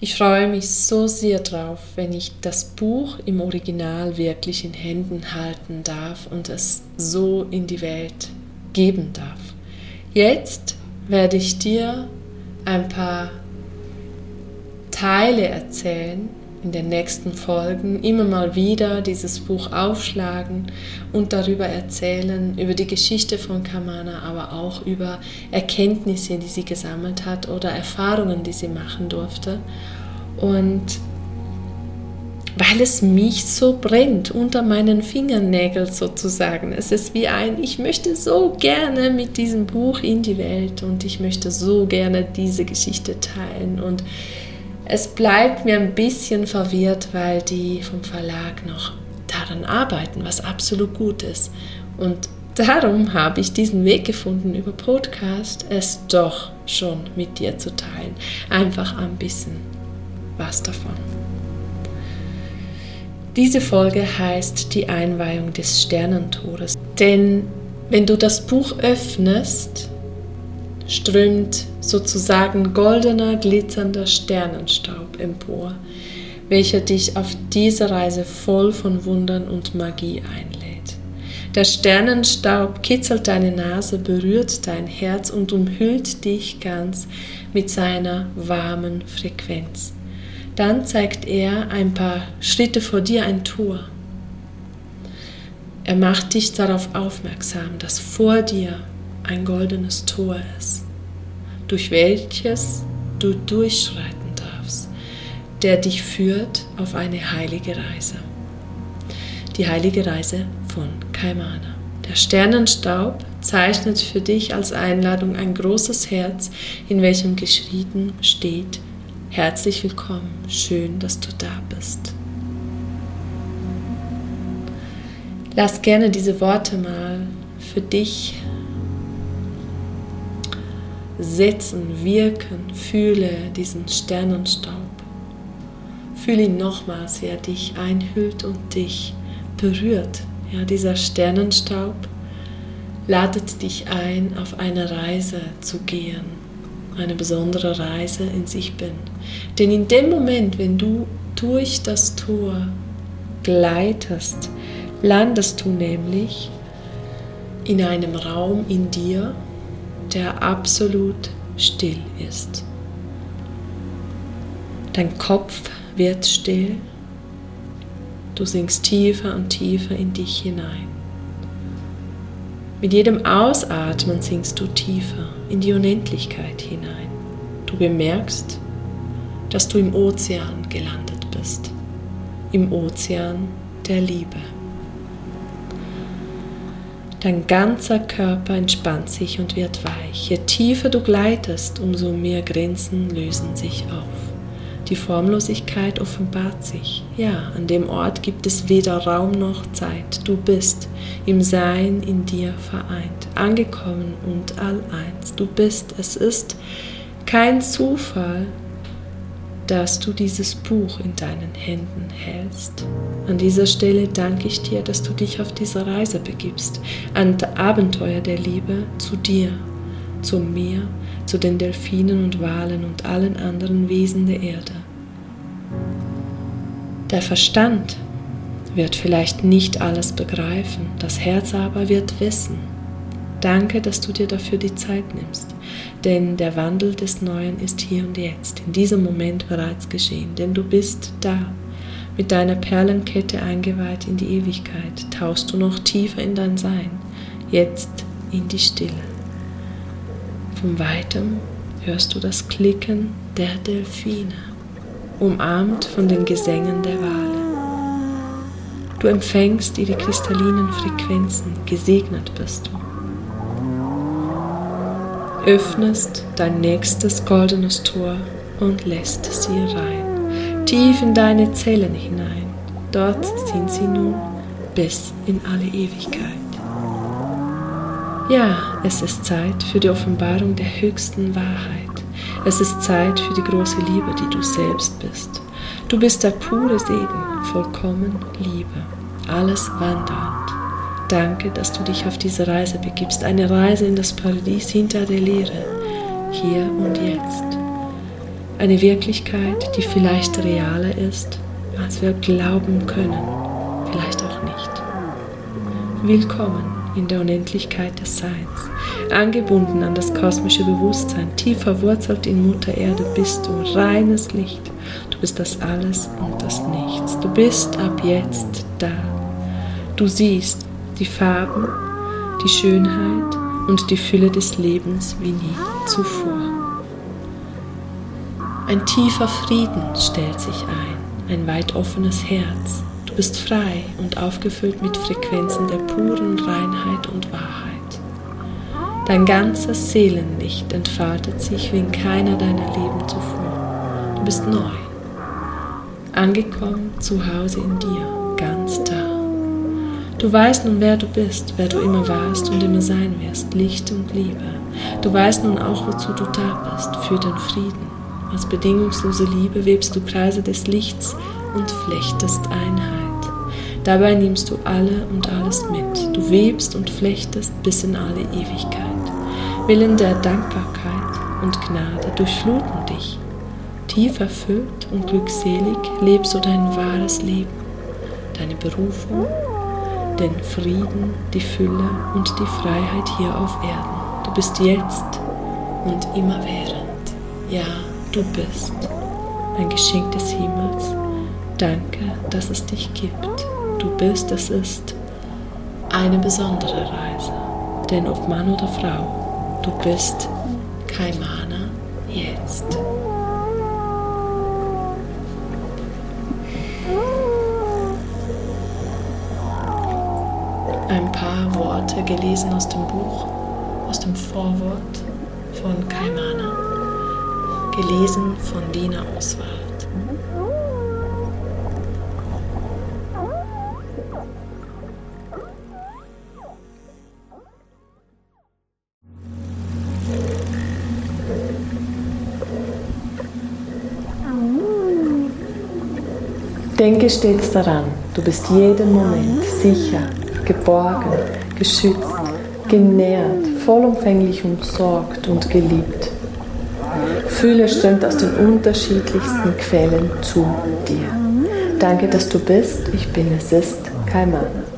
Ich freue mich so sehr drauf, wenn ich das Buch im Original wirklich in Händen halten darf und es so in die Welt geben darf. Jetzt werde ich dir ein paar Teile erzählen, in den nächsten Folgen immer mal wieder dieses Buch aufschlagen und darüber erzählen, über die Geschichte von Kamana, aber auch über Erkenntnisse, die sie gesammelt hat oder Erfahrungen, die sie machen durfte. Und weil es mich so brennt unter meinen Fingernägeln sozusagen. Es ist wie ein, ich möchte so gerne mit diesem Buch in die Welt und ich möchte so gerne diese Geschichte teilen und es bleibt mir ein bisschen verwirrt, weil die vom Verlag noch daran arbeiten, was absolut gut ist. Und darum habe ich diesen Weg gefunden, über Podcast es doch schon mit dir zu teilen. Einfach ein bisschen was davon. Diese Folge heißt die Einweihung des Sternentores. Denn wenn du das Buch öffnest, strömt sozusagen goldener, glitzernder Sternenstaub empor, welcher dich auf diese Reise voll von Wundern und Magie einlädt. Der Sternenstaub kitzelt deine Nase, berührt dein Herz und umhüllt dich ganz mit seiner warmen Frequenz. Dann zeigt er ein paar Schritte vor dir ein Tor. Er macht dich darauf aufmerksam, dass vor dir ein goldenes Tor ist, durch welches du durchschreiten darfst, der dich führt auf eine heilige Reise. Die heilige Reise von Kaimana. Der Sternenstaub zeichnet für dich als Einladung ein großes Herz, in welchem geschrieben steht, Herzlich willkommen, schön, dass du da bist. Lass gerne diese Worte mal für dich setzen, wirken, fühle diesen Sternenstaub. Fühle ihn nochmals, wie er dich einhüllt und dich berührt. Ja, dieser Sternenstaub ladet dich ein, auf eine Reise zu gehen, eine besondere Reise in sich bin. Denn in dem Moment, wenn du durch das Tor gleitest, landest du nämlich in einem Raum in dir, der absolut still ist. Dein Kopf wird still, du sinkst tiefer und tiefer in dich hinein. Mit jedem Ausatmen sinkst du tiefer in die Unendlichkeit hinein. Du bemerkst, dass du im Ozean gelandet bist, im Ozean der Liebe. Dein ganzer Körper entspannt sich und wird weich. Je tiefer du gleitest, umso mehr Grenzen lösen sich auf. Die Formlosigkeit offenbart sich. Ja, an dem Ort gibt es weder Raum noch Zeit. Du bist im Sein in dir vereint, angekommen und alleins. Du bist, es ist kein Zufall, dass du dieses Buch in deinen Händen hältst. An dieser Stelle danke ich dir, dass du dich auf diese Reise begibst, an Abenteuer der Liebe zu dir, zum Meer, zu den Delfinen und Walen und allen anderen Wesen der Erde. Der Verstand wird vielleicht nicht alles begreifen, das Herz aber wird wissen. Danke, dass du dir dafür die Zeit nimmst. Denn der Wandel des Neuen ist hier und jetzt, in diesem Moment bereits geschehen. Denn du bist da. Mit deiner Perlenkette eingeweiht in die Ewigkeit, tauchst du noch tiefer in dein Sein, jetzt in die Stille. Von weitem hörst du das Klicken der Delfine, umarmt von den Gesängen der Wale. Du empfängst ihre kristallinen Frequenzen, gesegnet bist du öffnest dein nächstes goldenes Tor und lässt sie rein. tief in deine Zellen hinein. Dort sind sie nun bis in alle Ewigkeit. Ja, es ist Zeit für die Offenbarung der höchsten Wahrheit. Es ist Zeit für die große Liebe, die du selbst bist. Du bist der pure Segen, vollkommen Liebe, alles wandernd. Danke, dass du dich auf diese Reise begibst, eine Reise in das Paradies hinter der Leere, hier und jetzt. Eine Wirklichkeit, die vielleicht realer ist, als wir glauben können, vielleicht auch nicht. Willkommen in der Unendlichkeit des Seins. Angebunden an das kosmische Bewusstsein, tief verwurzelt in Mutter Erde bist du, reines Licht. Du bist das Alles und das Nichts. Du bist ab jetzt da. Du siehst die Farben, die Schönheit und die Fülle des Lebens wie nie zuvor. Ein tiefer Frieden stellt sich ein, ein weit offenes Herz, bist frei und aufgefüllt mit Frequenzen der puren Reinheit und Wahrheit. Dein ganzes Seelenlicht entfaltet sich wie in keiner deiner Leben zuvor. Du bist neu, angekommen zu Hause in dir. Du weißt nun, wer du bist, wer du immer warst und immer sein wirst, Licht und Liebe. Du weißt nun auch, wozu du da bist, für den Frieden. Als bedingungslose Liebe webst du Kreise des Lichts und flechtest Einheit. Dabei nimmst du alle und alles mit. Du webst und flechtest bis in alle Ewigkeit. Willen der Dankbarkeit und Gnade durchfluten dich. Tief erfüllt und glückselig lebst du dein wahres Leben, deine Berufung, den Frieden, die Fülle und die Freiheit hier auf Erden. Du bist jetzt und immerwährend. Ja, du bist ein Geschenk des Himmels. Danke, dass es dich gibt du bist, es ist eine besondere Reise. Denn ob Mann oder Frau, du bist Kaimana jetzt. Paar Worte gelesen aus dem Buch, aus dem Vorwort von Kaimana, gelesen von Dina Oswald. Denke stets daran, du bist jeden Moment sicher, geborgen, geschützt, genährt, vollumfänglich umsorgt und geliebt. Fühle strömt aus den unterschiedlichsten Quellen zu dir. Danke, dass du bist. Ich bin, es ist kein Mann.